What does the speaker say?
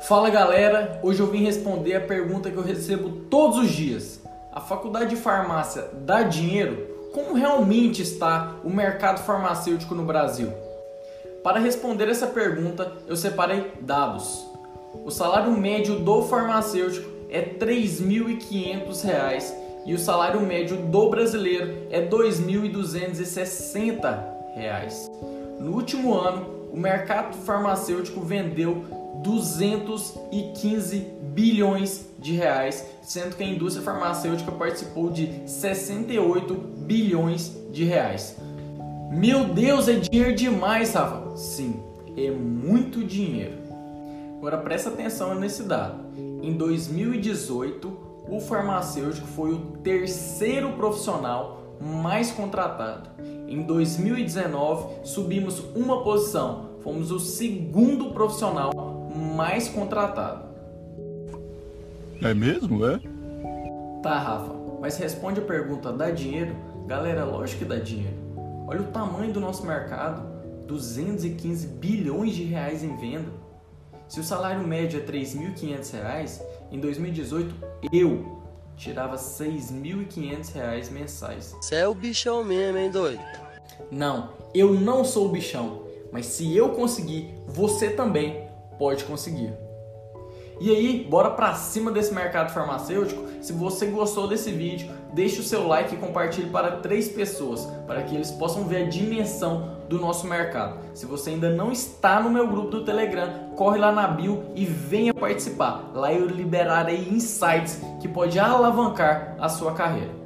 Fala galera, hoje eu vim responder a pergunta que eu recebo todos os dias. A faculdade de farmácia dá dinheiro? Como realmente está o mercado farmacêutico no Brasil? Para responder essa pergunta, eu separei dados. O salário médio do farmacêutico é R$ 3.500 e o salário médio do brasileiro é R$ 2.260. No último ano, o mercado farmacêutico vendeu 215 bilhões de reais, sendo que a indústria farmacêutica participou de 68 bilhões de reais. Meu Deus, é dinheiro demais, Rafa. Sim, é muito dinheiro. Agora presta atenção nesse dado. Em 2018, o farmacêutico foi o terceiro profissional mais contratado. Em 2019, subimos uma posição, fomos o segundo profissional mais contratado. É mesmo, é? Tá, Rafa, mas responde a pergunta: dá dinheiro? Galera, lógico que dá dinheiro. Olha o tamanho do nosso mercado: 215 bilhões de reais em venda. Se o salário médio é R$ 3.500, em 2018 eu tirava R$ 6.500 mensais. Você é o bichão mesmo, hein, doido? Não, eu não sou o bichão, mas se eu conseguir, você também pode conseguir. E aí, bora pra cima desse mercado farmacêutico? Se você gostou desse vídeo, deixe o seu like e compartilhe para três pessoas, para que eles possam ver a dimensão do nosso mercado. Se você ainda não está no meu grupo do Telegram, corre lá na bio e venha participar. Lá eu liberarei insights que pode alavancar a sua carreira.